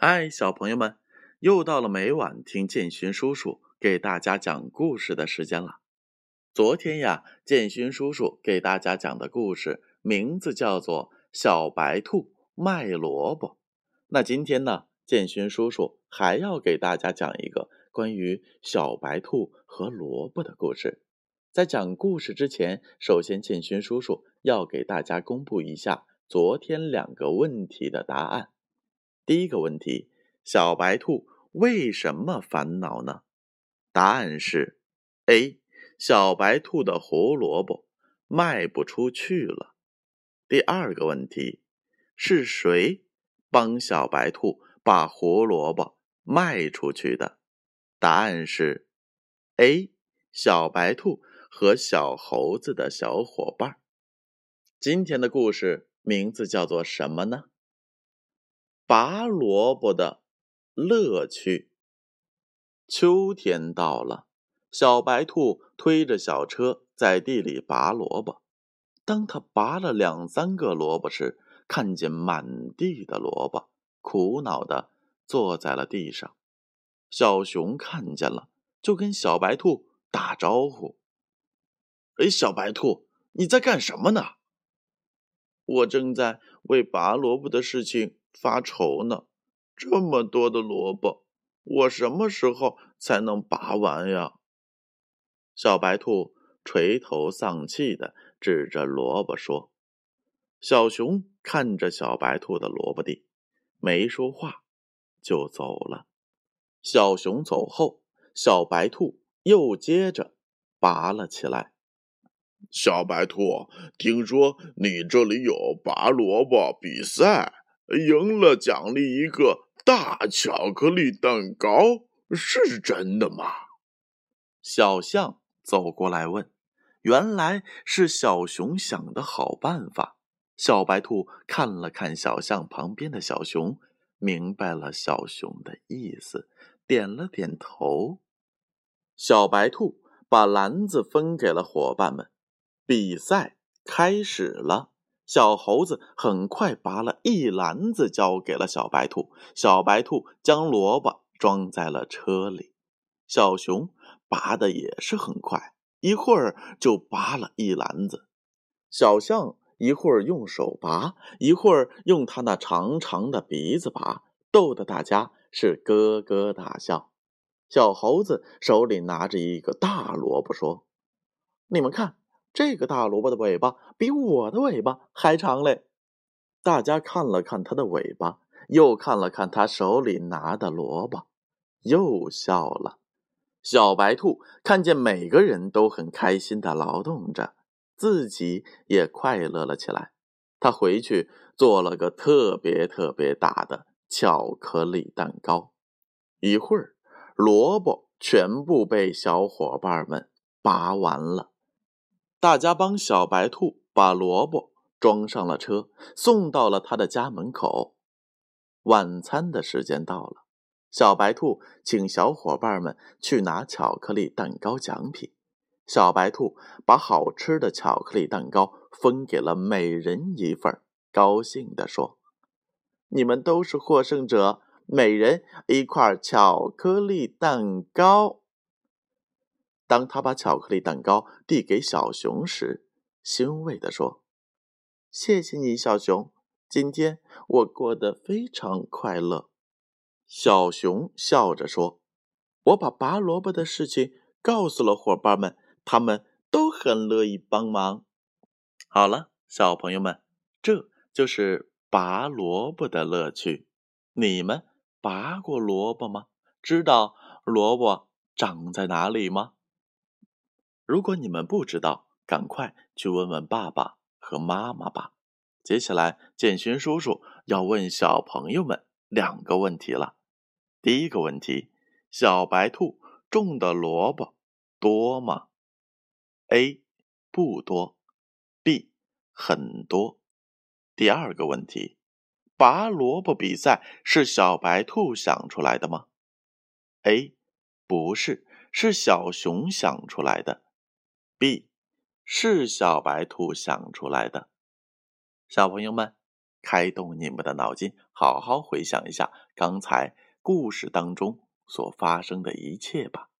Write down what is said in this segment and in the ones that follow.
嗨，小朋友们，又到了每晚听建勋叔叔给大家讲故事的时间了。昨天呀，建勋叔叔给大家讲的故事名字叫做《小白兔卖萝卜》。那今天呢，建勋叔叔还要给大家讲一个关于小白兔和萝卜的故事。在讲故事之前，首先建勋叔叔要给大家公布一下昨天两个问题的答案。第一个问题：小白兔为什么烦恼呢？答案是：A. 小白兔的胡萝卜卖不出去了。第二个问题：是谁帮小白兔把胡萝卜卖出去的？答案是：A. 小白兔和小猴子的小伙伴。今天的故事名字叫做什么呢？拔萝卜的乐趣。秋天到了，小白兔推着小车在地里拔萝卜。当他拔了两三个萝卜时，看见满地的萝卜，苦恼的坐在了地上。小熊看见了，就跟小白兔打招呼：“哎，小白兔，你在干什么呢？”“我正在为拔萝卜的事情。”发愁呢，这么多的萝卜，我什么时候才能拔完呀？小白兔垂头丧气的指着萝卜说：“小熊看着小白兔的萝卜地，没说话，就走了。小熊走后，小白兔又接着拔了起来。小白兔，听说你这里有拔萝卜比赛？”赢了，奖励一个大巧克力蛋糕，是真的吗？小象走过来问：“原来是小熊想的好办法。”小白兔看了看小象旁边的小熊，明白了小熊的意思，点了点头。小白兔把篮子分给了伙伴们，比赛开始了。小猴子很快拔了一篮子，交给了小白兔。小白兔将萝卜装在了车里。小熊拔的也是很快，一会儿就拔了一篮子。小象一会儿用手拔，一会儿用它那长长的鼻子拔，逗得大家是咯咯大笑。小猴子手里拿着一个大萝卜，说：“你们看。”这个大萝卜的尾巴比我的尾巴还长嘞！大家看了看它的尾巴，又看了看他手里拿的萝卜，又笑了。小白兔看见每个人都很开心的劳动着，自己也快乐了起来。他回去做了个特别特别大的巧克力蛋糕。一会儿，萝卜全部被小伙伴们拔完了。大家帮小白兔把萝卜装上了车，送到了他的家门口。晚餐的时间到了，小白兔请小伙伴们去拿巧克力蛋糕奖品。小白兔把好吃的巧克力蛋糕分给了每人一份，高兴地说：“你们都是获胜者，每人一块巧克力蛋糕。”当他把巧克力蛋糕递给小熊时，欣慰地说：“谢谢你，小熊，今天我过得非常快乐。”小熊笑着说：“我把拔萝卜的事情告诉了伙伴们，他们都很乐意帮忙。”好了，小朋友们，这就是拔萝卜的乐趣。你们拔过萝卜吗？知道萝卜长在哪里吗？如果你们不知道，赶快去问问爸爸和妈妈吧。接下来，建勋叔叔要问小朋友们两个问题了。第一个问题：小白兔种的萝卜多吗？A. 不多，B. 很多。第二个问题：拔萝卜比赛是小白兔想出来的吗？A. 不是，是小熊想出来的。B 是小白兔想出来的，小朋友们开动你们的脑筋，好好回想一下刚才故事当中所发生的一切吧。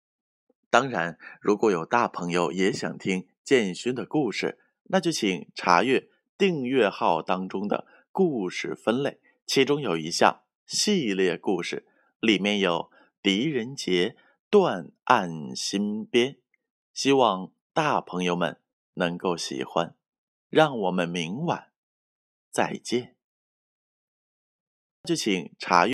当然，如果有大朋友也想听建勋的故事，那就请查阅订阅号当中的故事分类，其中有一项系列故事，里面有狄仁杰断案新编，希望大朋友们能够喜欢。让我们明晚再见。就请查阅。